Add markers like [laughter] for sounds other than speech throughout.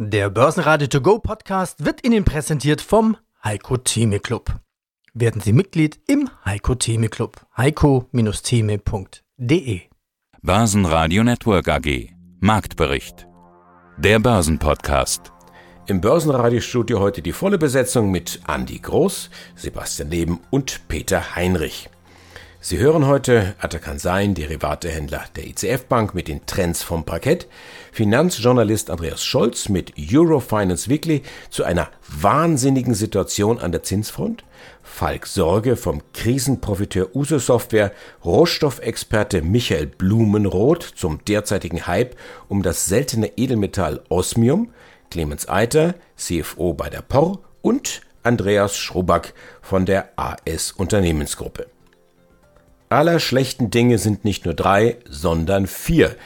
Der Börsenradio To Go Podcast wird Ihnen präsentiert vom Heiko Theme Club. Werden Sie Mitglied im Heiko Theme Club. heiko-theme.de Börsenradio Network AG Marktbericht Der Börsenpodcast Im Börsenradiostudio heute die volle Besetzung mit Andy Groß, Sebastian Leben und Peter Heinrich. Sie hören heute Atakan Sein, Derivatehändler der ICF Bank mit den Trends vom Parkett, Finanzjournalist Andreas Scholz mit Eurofinance Weekly zu einer wahnsinnigen Situation an der Zinsfront, Falk Sorge vom Krisenprofiteur Uso Software, Rohstoffexperte Michael Blumenroth zum derzeitigen Hype um das seltene Edelmetall Osmium, Clemens Eiter, CFO bei der POR. Und Andreas Schroback von der AS Unternehmensgruppe. Aller schlechten Dinge sind nicht nur drei, sondern vier,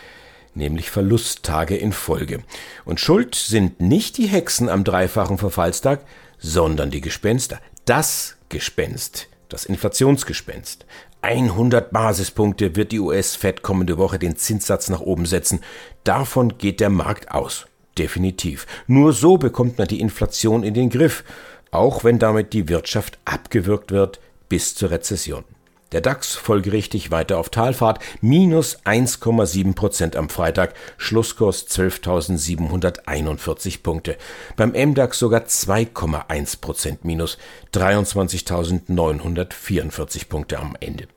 nämlich Verlusttage in Folge. Und schuld sind nicht die Hexen am dreifachen Verfallstag, sondern die Gespenster. Das Gespenst, das Inflationsgespenst. 100 Basispunkte wird die US-Fed kommende Woche den Zinssatz nach oben setzen. Davon geht der Markt aus. Definitiv. Nur so bekommt man die Inflation in den Griff, auch wenn damit die Wirtschaft abgewürgt wird bis zur Rezession. Der DAX folgerichtig weiter auf Talfahrt, minus 1,7 Prozent am Freitag, Schlusskurs 12.741 Punkte. Beim MDAX sogar 2,1 Prozent minus, 23.944 Punkte am Ende.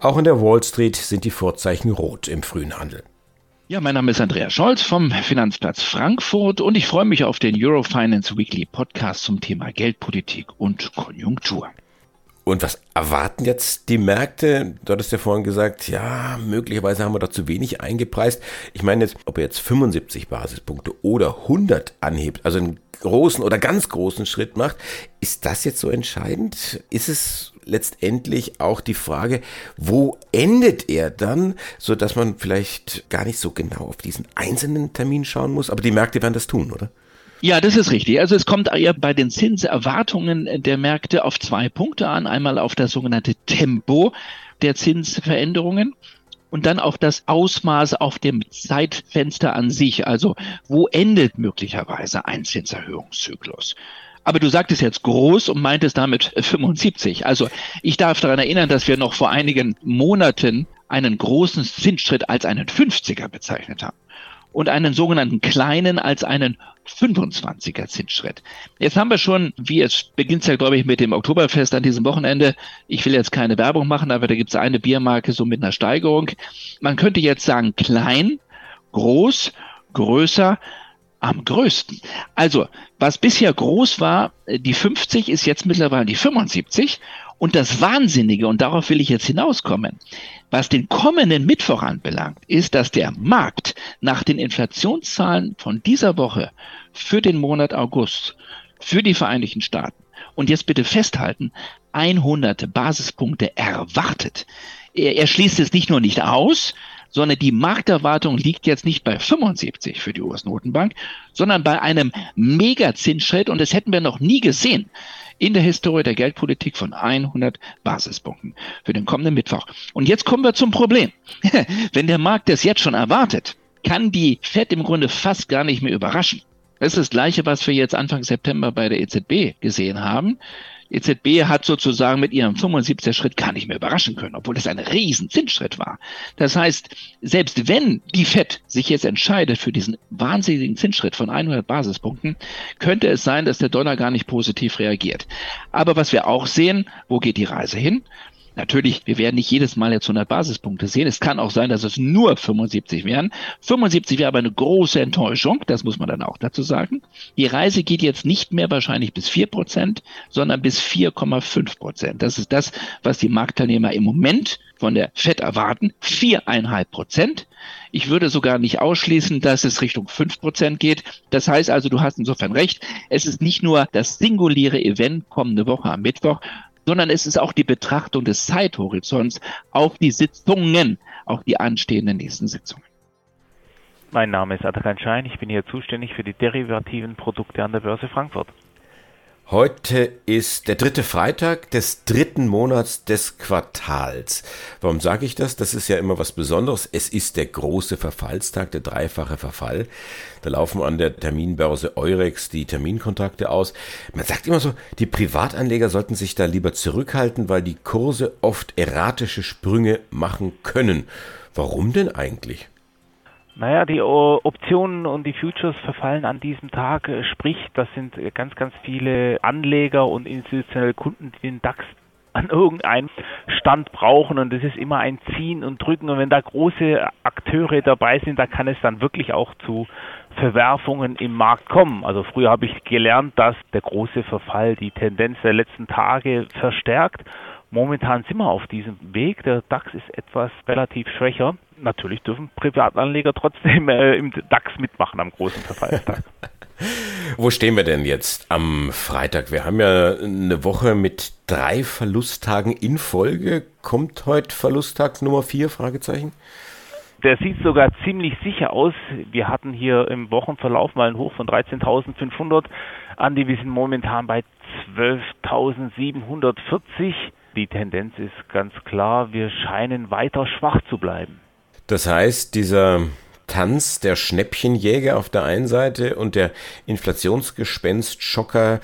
Auch in der Wall Street sind die Vorzeichen rot im frühen Handel. Ja, mein Name ist Andreas Scholz vom Finanzplatz Frankfurt und ich freue mich auf den Eurofinance Weekly Podcast zum Thema Geldpolitik und Konjunktur. Und was erwarten jetzt die Märkte? Du hattest ja vorhin gesagt, ja, möglicherweise haben wir da zu wenig eingepreist. Ich meine jetzt, ob er jetzt 75 Basispunkte oder 100 anhebt, also einen großen oder ganz großen Schritt macht, ist das jetzt so entscheidend? Ist es letztendlich auch die Frage, wo endet er dann, so dass man vielleicht gar nicht so genau auf diesen einzelnen Termin schauen muss? Aber die Märkte werden das tun, oder? Ja, das ist richtig. Also es kommt ja bei den Zinserwartungen der Märkte auf zwei Punkte an. Einmal auf das sogenannte Tempo der Zinsveränderungen und dann auf das Ausmaß auf dem Zeitfenster an sich. Also wo endet möglicherweise ein Zinserhöhungszyklus? Aber du sagtest jetzt groß und meintest damit [laughs] 75. Also ich darf daran erinnern, dass wir noch vor einigen Monaten einen großen Zinsschritt als einen 50er bezeichnet haben und einen sogenannten kleinen als einen 25er Zinsschritt. Jetzt haben wir schon, wie es beginnt ja, glaube ich, mit dem Oktoberfest an diesem Wochenende. Ich will jetzt keine Werbung machen, aber da gibt es eine Biermarke so mit einer Steigerung. Man könnte jetzt sagen klein, groß, größer, am größten. Also, was bisher groß war, die 50 ist jetzt mittlerweile die 75 und das Wahnsinnige, und darauf will ich jetzt hinauskommen, was den kommenden Mittwoch anbelangt, ist, dass der Markt nach den Inflationszahlen von dieser Woche für den Monat August für die Vereinigten Staaten und jetzt bitte festhalten, 100 Basispunkte erwartet. Er, er schließt es nicht nur nicht aus, sondern die Markterwartung liegt jetzt nicht bei 75 für die US-Notenbank, sondern bei einem Megazinsschritt und das hätten wir noch nie gesehen in der Historie der Geldpolitik von 100 Basispunkten für den kommenden Mittwoch. Und jetzt kommen wir zum Problem. [laughs] Wenn der Markt das jetzt schon erwartet, kann die Fed im Grunde fast gar nicht mehr überraschen. Das ist das Gleiche, was wir jetzt Anfang September bei der EZB gesehen haben. EZB hat sozusagen mit ihrem 75er Schritt gar nicht mehr überraschen können, obwohl das ein riesen Zinsschritt war. Das heißt, selbst wenn die FED sich jetzt entscheidet für diesen wahnsinnigen Zinsschritt von 100 Basispunkten, könnte es sein, dass der Dollar gar nicht positiv reagiert. Aber was wir auch sehen, wo geht die Reise hin? Natürlich, wir werden nicht jedes Mal jetzt 100 Basispunkte sehen. Es kann auch sein, dass es nur 75 wären. 75 wäre aber eine große Enttäuschung, das muss man dann auch dazu sagen. Die Reise geht jetzt nicht mehr wahrscheinlich bis 4 Prozent, sondern bis 4,5 Prozent. Das ist das, was die Marktteilnehmer im Moment von der FED erwarten. 4,5 Prozent. Ich würde sogar nicht ausschließen, dass es Richtung 5 Prozent geht. Das heißt also, du hast insofern recht. Es ist nicht nur das singuläre Event kommende Woche am Mittwoch, sondern es ist auch die Betrachtung des Zeithorizonts auf die Sitzungen, auch die anstehenden nächsten Sitzungen. Mein Name ist Adrian Schein, ich bin hier zuständig für die derivativen Produkte an der Börse Frankfurt. Heute ist der dritte Freitag des dritten Monats des Quartals. Warum sage ich das? Das ist ja immer was Besonderes. Es ist der große Verfallstag, der dreifache Verfall. Da laufen an der Terminbörse Eurex die Terminkontrakte aus. Man sagt immer so, die Privatanleger sollten sich da lieber zurückhalten, weil die Kurse oft erratische Sprünge machen können. Warum denn eigentlich? Naja, die Optionen und die Futures verfallen an diesem Tag. Äh, sprich, das sind ganz, ganz viele Anleger und institutionelle Kunden, die den DAX [laughs] an irgendeinem Stand brauchen und es ist immer ein Ziehen und Drücken und wenn da große Akteure dabei sind, da kann es dann wirklich auch zu Verwerfungen im Markt kommen. Also früher habe ich gelernt, dass der große Verfall die Tendenz der letzten Tage verstärkt Momentan sind wir auf diesem Weg. Der DAX ist etwas relativ schwächer. Natürlich dürfen Privatanleger trotzdem äh, im DAX mitmachen am großen Verfallstag. [laughs] Wo stehen wir denn jetzt am Freitag? Wir haben ja eine Woche mit drei Verlusttagen in Folge. Kommt heute Verlusttag Nummer vier? Fragezeichen. Der sieht sogar ziemlich sicher aus. Wir hatten hier im Wochenverlauf mal einen Hoch von 13.500. Andi, wir sind momentan bei 12.740. Die Tendenz ist ganz klar, wir scheinen weiter schwach zu bleiben. Das heißt, dieser Tanz der Schnäppchenjäger auf der einen Seite und der Inflationsgespenst Schocker,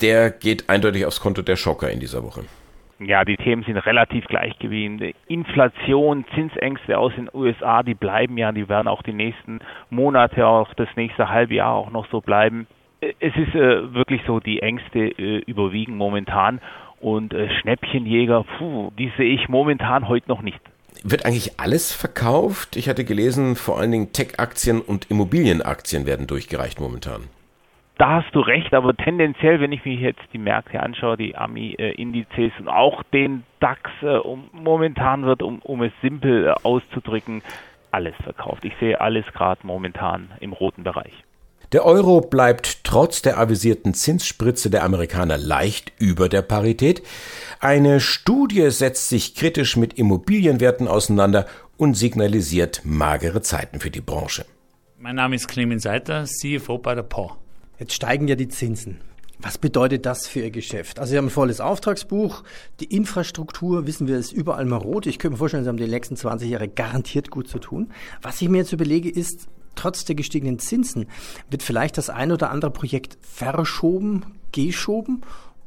der geht eindeutig aufs Konto der Schocker in dieser Woche. Ja, die Themen sind relativ gleich geblieben. Inflation, Zinsängste aus den USA, die bleiben ja, die werden auch die nächsten Monate, auch das nächste halbe Jahr auch noch so bleiben. Es ist äh, wirklich so, die Ängste äh, überwiegen momentan und äh, Schnäppchenjäger, puh, die sehe ich momentan heute noch nicht. Wird eigentlich alles verkauft? Ich hatte gelesen, vor allen Dingen Tech-Aktien und Immobilienaktien werden durchgereicht momentan. Da hast du recht, aber tendenziell, wenn ich mir jetzt die Märkte anschaue, die AMI-Indizes und auch den DAX, äh, um, momentan wird, um, um es simpel äh, auszudrücken, alles verkauft. Ich sehe alles gerade momentan im roten Bereich. Der Euro bleibt trotz der avisierten Zinsspritze der Amerikaner leicht über der Parität. Eine Studie setzt sich kritisch mit Immobilienwerten auseinander und signalisiert magere Zeiten für die Branche. Mein Name ist Clemens Seiter, CFO bei der POR. Jetzt steigen ja die Zinsen. Was bedeutet das für Ihr Geschäft? Also Sie haben ein volles Auftragsbuch, die Infrastruktur, wissen wir, ist überall mal rot. Ich könnte mir vorstellen, Sie haben die nächsten 20 Jahre garantiert gut zu tun. Was ich mir jetzt überlege, ist, trotz der gestiegenen Zinsen, wird vielleicht das ein oder andere Projekt verschoben, geschoben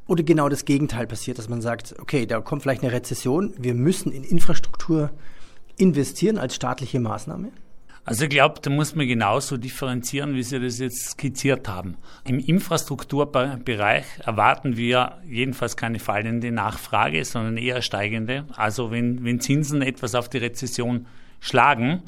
oder genau das Gegenteil passiert, dass man sagt, okay, da kommt vielleicht eine Rezession, wir müssen in Infrastruktur investieren als staatliche Maßnahme? Also ich glaube, da muss man genauso differenzieren, wie Sie das jetzt skizziert haben. Im Infrastrukturbereich erwarten wir jedenfalls keine fallende Nachfrage, sondern eher steigende. Also wenn, wenn Zinsen etwas auf die Rezession schlagen,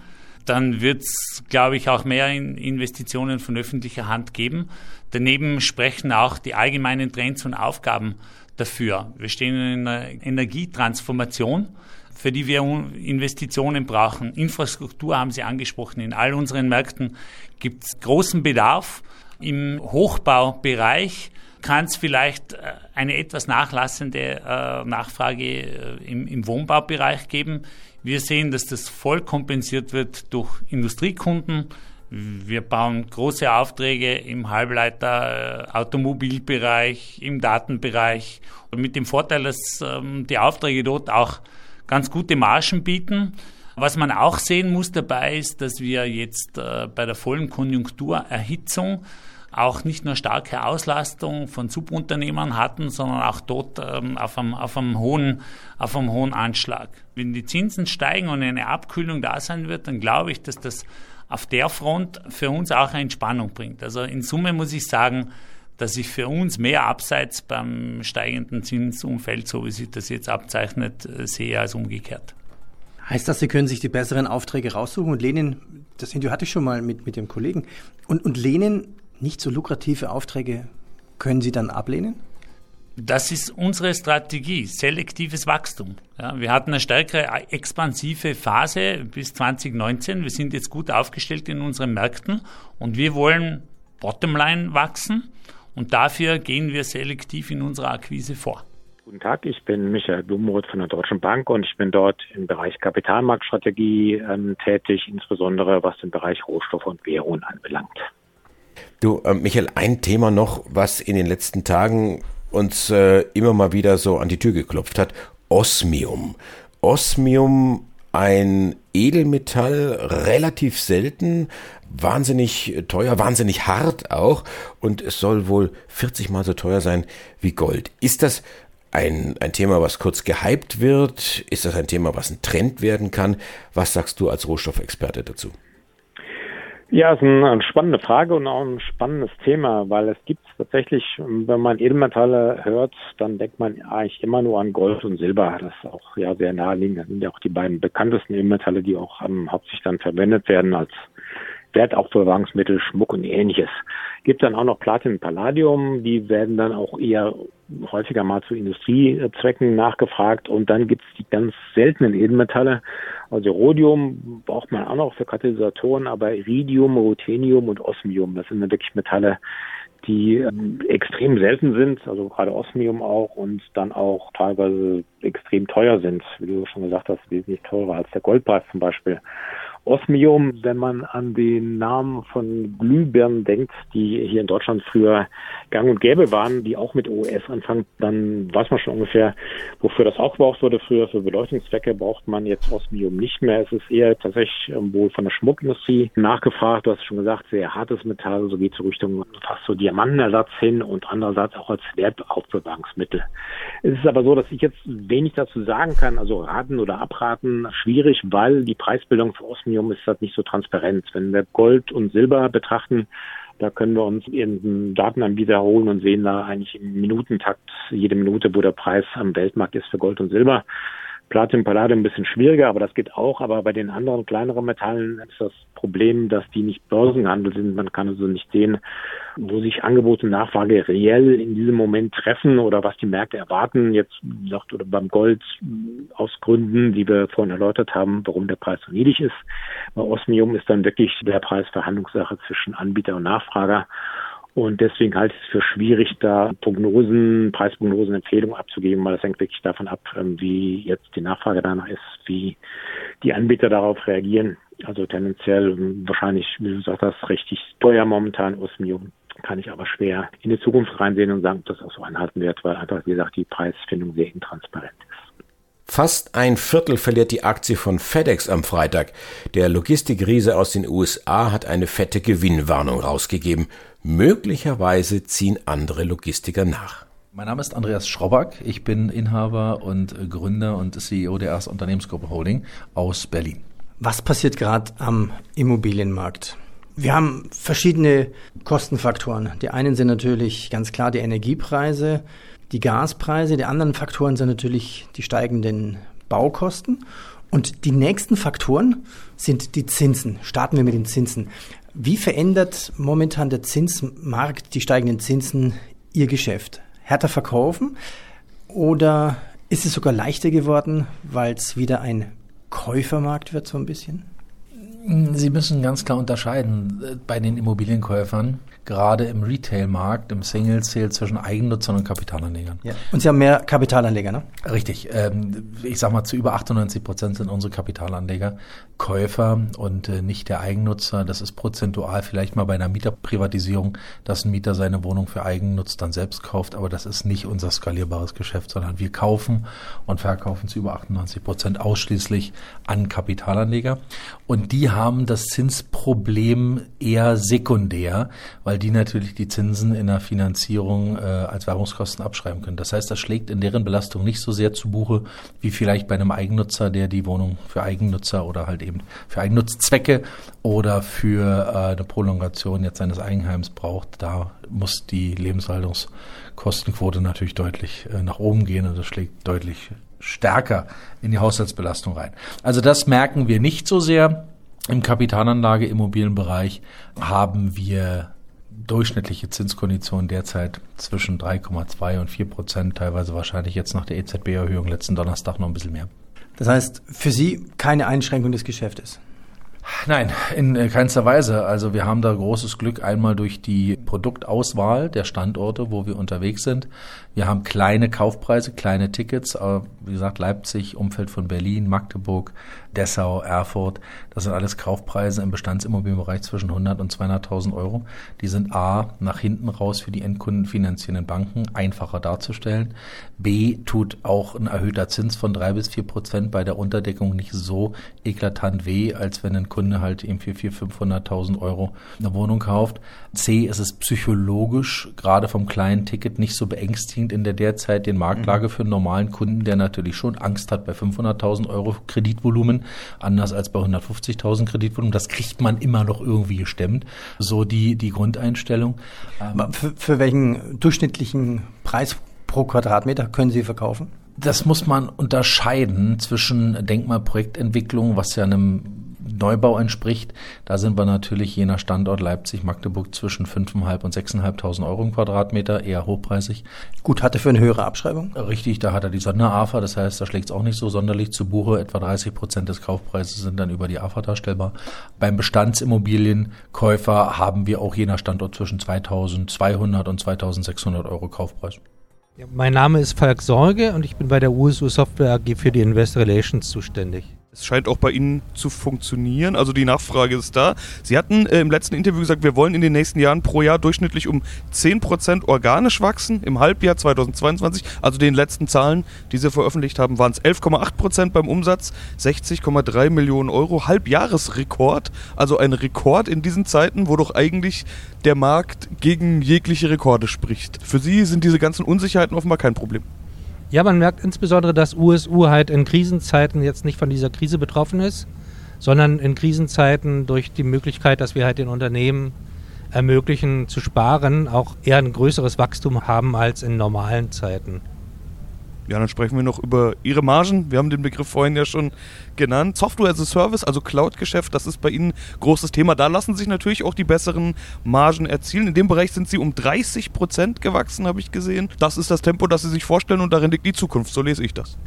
dann wird es, glaube ich, auch mehr Investitionen von öffentlicher Hand geben. Daneben sprechen auch die allgemeinen Trends und Aufgaben dafür. Wir stehen in einer Energietransformation, für die wir Investitionen brauchen. Infrastruktur haben Sie angesprochen. In all unseren Märkten gibt es großen Bedarf. Im Hochbaubereich kann es vielleicht äh, eine etwas nachlassende äh, Nachfrage äh, im, im Wohnbaubereich geben. Wir sehen, dass das voll kompensiert wird durch Industriekunden. Wir bauen große Aufträge im Halbleiter, Automobilbereich, im Datenbereich und mit dem Vorteil, dass ähm, die Aufträge dort auch ganz gute Margen bieten. Was man auch sehen muss dabei ist, dass wir jetzt bei der vollen Konjunkturerhitzung auch nicht nur starke Auslastung von Subunternehmern hatten, sondern auch dort ähm, auf, einem, auf, einem hohen, auf einem hohen Anschlag. Wenn die Zinsen steigen und eine Abkühlung da sein wird, dann glaube ich, dass das auf der Front für uns auch eine Entspannung bringt. Also in Summe muss ich sagen, dass ich für uns mehr Abseits beim steigenden Zinsumfeld, so wie sich das jetzt abzeichnet, äh, sehe als umgekehrt. Heißt das, Sie können sich die besseren Aufträge raussuchen und lehnen, das Interview hatte ich schon mal mit, mit dem Kollegen, und, und lehnen nicht so lukrative Aufträge können Sie dann ablehnen? Das ist unsere Strategie, selektives Wachstum. Ja, wir hatten eine stärkere expansive Phase bis 2019. Wir sind jetzt gut aufgestellt in unseren Märkten und wir wollen Bottomline wachsen und dafür gehen wir selektiv in unserer Akquise vor. Guten Tag, ich bin Michael Blumenroth von der Deutschen Bank und ich bin dort im Bereich Kapitalmarktstrategie ähm, tätig, insbesondere was den Bereich Rohstoffe und Währungen anbelangt. Du, äh, Michael, ein Thema noch, was in den letzten Tagen uns äh, immer mal wieder so an die Tür geklopft hat. Osmium. Osmium, ein Edelmetall, relativ selten, wahnsinnig teuer, wahnsinnig hart auch und es soll wohl 40 mal so teuer sein wie Gold. Ist das ein, ein Thema, was kurz gehypt wird? Ist das ein Thema, was ein Trend werden kann? Was sagst du als Rohstoffexperte dazu? Ja, ist eine spannende Frage und auch ein spannendes Thema, weil es gibt tatsächlich, wenn man Edelmetalle hört, dann denkt man eigentlich immer nur an Gold und Silber. Das ist auch ja sehr naheliegend. Das sind ja auch die beiden bekanntesten Edelmetalle, die auch ähm, hauptsächlich dann verwendet werden als Wertaufbewahrungsmittel, Schmuck und ähnliches. Gibt dann auch noch Platin und Palladium, die werden dann auch eher häufiger mal zu Industriezwecken nachgefragt. Und dann gibt es die ganz seltenen Edelmetalle. Also Rhodium braucht man auch noch für Katalysatoren, aber Iridium, Ruthenium und Osmium, das sind dann wirklich Metalle, die ähm, extrem selten sind, also gerade Osmium auch und dann auch teilweise extrem teuer sind, wie du schon gesagt hast, wesentlich teurer als der Goldpreis zum Beispiel. Osmium, wenn man an den Namen von Glühbirnen denkt, die hier in Deutschland früher gang und gäbe waren, die auch mit OS anfangen, dann weiß man schon ungefähr, wofür das auch gebraucht wurde. Früher für Beleuchtungszwecke braucht man jetzt Osmium nicht mehr. Es ist eher tatsächlich ähm, wohl von der Schmuckindustrie nachgefragt. Du hast schon gesagt, sehr hartes Metall, so geht es Richtung fast so Diamantenersatz hin und andererseits auch als Wertaufbewahrungsmittel. Es ist aber so, dass ich jetzt wenig dazu sagen kann, also raten oder abraten, schwierig, weil die Preisbildung für Osmium Cadmium ist das nicht so transparent. Wenn wir Gold und Silber betrachten, da können wir uns irgendeinen Datenanbieter holen und sehen da eigentlich im Minutentakt jede Minute, wo der Preis am Weltmarkt ist für Gold und Silber. Platin, Palladium ein bisschen schwieriger, aber das geht auch. Aber bei den anderen kleineren Metallen ist das Problem, dass die nicht börsengehandelt sind. Man kann also nicht sehen, wo sich Angebot und Nachfrage reell in diesem Moment treffen oder was die Märkte erwarten. Jetzt sagt oder beim Gold aus Gründen, die wir vorhin erläutert haben, warum der Preis so niedrig ist. Bei Osmium ist dann wirklich der Preis Verhandlungssache zwischen Anbieter und Nachfrager. Und deswegen halte ich es für schwierig, da Prognosen, Preisprognosen, Empfehlungen abzugeben, weil das hängt wirklich davon ab, ähm, wie jetzt die Nachfrage danach ist, wie die Anbieter darauf reagieren. Also tendenziell ähm, wahrscheinlich, wie du sagst, das richtig teuer momentan Osmium. Kann ich aber schwer in die Zukunft reinsehen und sagen, ob das auch so anhalten wird, weil einfach, wie gesagt, die Preisfindung sehr intransparent ist. Fast ein Viertel verliert die Aktie von FedEx am Freitag. Der Logistikriese aus den USA hat eine fette Gewinnwarnung rausgegeben. Möglicherweise ziehen andere Logistiker nach. Mein Name ist Andreas Schroback. Ich bin Inhaber und Gründer und CEO der Erst Unternehmensgruppe Holding aus Berlin. Was passiert gerade am Immobilienmarkt? Wir haben verschiedene Kostenfaktoren. Die einen sind natürlich ganz klar die Energiepreise, die Gaspreise. Die anderen Faktoren sind natürlich die steigenden Baukosten. Und die nächsten Faktoren sind die Zinsen. Starten wir mit den Zinsen. Wie verändert momentan der Zinsmarkt, die steigenden Zinsen, Ihr Geschäft? Härter verkaufen oder ist es sogar leichter geworden, weil es wieder ein Käufermarkt wird so ein bisschen? Sie müssen ganz klar unterscheiden äh, bei den Immobilienkäufern gerade im Retail-Markt, im Single-Sale zwischen Eigennutzern und Kapitalanlegern. Ja. Und Sie haben mehr Kapitalanleger, ne? Richtig. Ähm, ich sag mal, zu über 98 Prozent sind unsere Kapitalanleger Käufer und äh, nicht der Eigennutzer. Das ist prozentual vielleicht mal bei einer Mieterprivatisierung, dass ein Mieter seine Wohnung für Eigennutz dann selbst kauft, aber das ist nicht unser skalierbares Geschäft, sondern wir kaufen und verkaufen zu über 98 Prozent ausschließlich an Kapitalanleger. Und die haben das Zinsproblem eher sekundär, weil die natürlich die Zinsen in der Finanzierung äh, als Währungskosten abschreiben können. Das heißt, das schlägt in deren Belastung nicht so sehr zu Buche wie vielleicht bei einem Eigennutzer, der die Wohnung für Eigennutzer oder halt eben für Eigennutzzwecke oder für äh, eine Prolongation jetzt seines Eigenheims braucht. Da muss die Lebenshaltungskostenquote natürlich deutlich äh, nach oben gehen und das schlägt deutlich stärker in die Haushaltsbelastung rein. Also das merken wir nicht so sehr. Im Kapitalanlage Immobilienbereich haben wir durchschnittliche Zinskondition derzeit zwischen 3,2 und 4 Prozent, teilweise wahrscheinlich jetzt nach der EZB-Erhöhung letzten Donnerstag noch ein bisschen mehr. Das heißt, für Sie keine Einschränkung des Geschäftes? Nein, in äh, keinster Weise. Also wir haben da großes Glück einmal durch die Produktauswahl der Standorte, wo wir unterwegs sind. Wir haben kleine Kaufpreise, kleine Tickets, wie gesagt, Leipzig, Umfeld von Berlin, Magdeburg, Dessau, Erfurt, das sind alles Kaufpreise im Bestandsimmobilienbereich zwischen 100 und 200.000 Euro. Die sind A, nach hinten raus für die Endkunden finanzierenden Banken einfacher darzustellen. B, tut auch ein erhöhter Zins von drei bis vier Prozent bei der Unterdeckung nicht so eklatant weh, als wenn ein Kunde halt eben für 400.000, 500.000 Euro eine Wohnung kauft. C, ist es psychologisch, gerade vom kleinen Ticket, nicht so beängstigend in der derzeitigen Marktlage für einen normalen Kunden, der natürlich schon Angst hat bei 500.000 Euro Kreditvolumen, anders als bei 150.000 Kreditvolumen. Das kriegt man immer noch irgendwie gestemmt. So die, die Grundeinstellung. Für, für welchen durchschnittlichen Preis pro Quadratmeter können Sie verkaufen? Das muss man unterscheiden zwischen Denkmalprojektentwicklung, was ja einem Neubau entspricht. Da sind wir natürlich je nach Standort Leipzig, Magdeburg zwischen 5.500 und 6.500 Euro im Quadratmeter, eher hochpreisig. Gut, hatte für eine höhere Abschreibung? Richtig, da hat er die Sonderafa, das heißt, da schlägt es auch nicht so sonderlich zu Buche. Etwa 30 Prozent des Kaufpreises sind dann über die AFA darstellbar. Beim Bestandsimmobilienkäufer haben wir auch je nach Standort zwischen 2.200 und 2.600 Euro Kaufpreis. Ja, mein Name ist Falk Sorge und ich bin bei der USU Software AG für die Investor Relations zuständig. Es scheint auch bei Ihnen zu funktionieren. Also die Nachfrage ist da. Sie hatten äh, im letzten Interview gesagt, wir wollen in den nächsten Jahren pro Jahr durchschnittlich um 10% organisch wachsen. Im Halbjahr 2022, also den letzten Zahlen, die Sie veröffentlicht haben, waren es 11,8% beim Umsatz, 60,3 Millionen Euro. Halbjahresrekord, also ein Rekord in diesen Zeiten, wo doch eigentlich der Markt gegen jegliche Rekorde spricht. Für Sie sind diese ganzen Unsicherheiten offenbar kein Problem. Ja, man merkt insbesondere, dass USU halt in Krisenzeiten jetzt nicht von dieser Krise betroffen ist, sondern in Krisenzeiten durch die Möglichkeit, dass wir halt den Unternehmen ermöglichen zu sparen, auch eher ein größeres Wachstum haben als in normalen Zeiten. Ja, dann sprechen wir noch über Ihre Margen. Wir haben den Begriff vorhin ja schon genannt. Software as a Service, also Cloud-Geschäft, das ist bei Ihnen großes Thema. Da lassen sich natürlich auch die besseren Margen erzielen. In dem Bereich sind Sie um 30 Prozent gewachsen, habe ich gesehen. Das ist das Tempo, das Sie sich vorstellen und darin liegt die Zukunft. So lese ich das.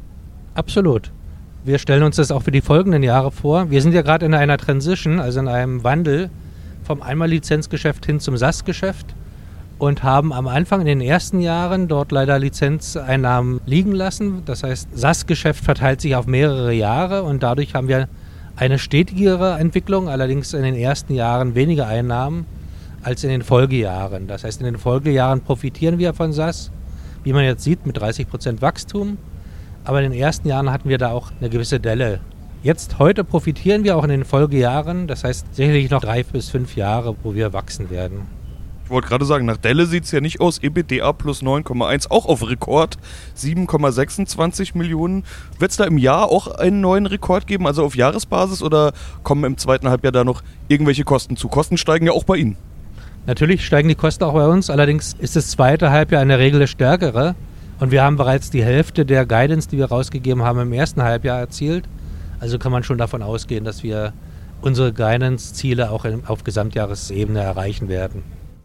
Absolut. Wir stellen uns das auch für die folgenden Jahre vor. Wir sind ja gerade in einer Transition, also in einem Wandel vom Einmal-Lizenzgeschäft hin zum SaaS-Geschäft und haben am Anfang in den ersten Jahren dort leider Lizenzeinnahmen liegen lassen. Das heißt, SAS-Geschäft verteilt sich auf mehrere Jahre und dadurch haben wir eine stetigere Entwicklung, allerdings in den ersten Jahren weniger Einnahmen als in den Folgejahren. Das heißt, in den Folgejahren profitieren wir von SAS, wie man jetzt sieht, mit 30 Prozent Wachstum. Aber in den ersten Jahren hatten wir da auch eine gewisse Delle. Jetzt, heute profitieren wir auch in den Folgejahren. Das heißt, sicherlich noch drei bis fünf Jahre, wo wir wachsen werden. Ich wollte gerade sagen, nach Delle sieht es ja nicht aus. EBITDA plus 9,1, auch auf Rekord. 7,26 Millionen. Wird es da im Jahr auch einen neuen Rekord geben, also auf Jahresbasis? Oder kommen im zweiten Halbjahr da noch irgendwelche Kosten zu? Kosten steigen ja auch bei Ihnen. Natürlich steigen die Kosten auch bei uns. Allerdings ist das zweite Halbjahr in der Regel das stärkere. Und wir haben bereits die Hälfte der Guidance, die wir rausgegeben haben, im ersten Halbjahr erzielt. Also kann man schon davon ausgehen, dass wir unsere Guidance-Ziele auch auf Gesamtjahresebene erreichen werden.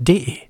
D.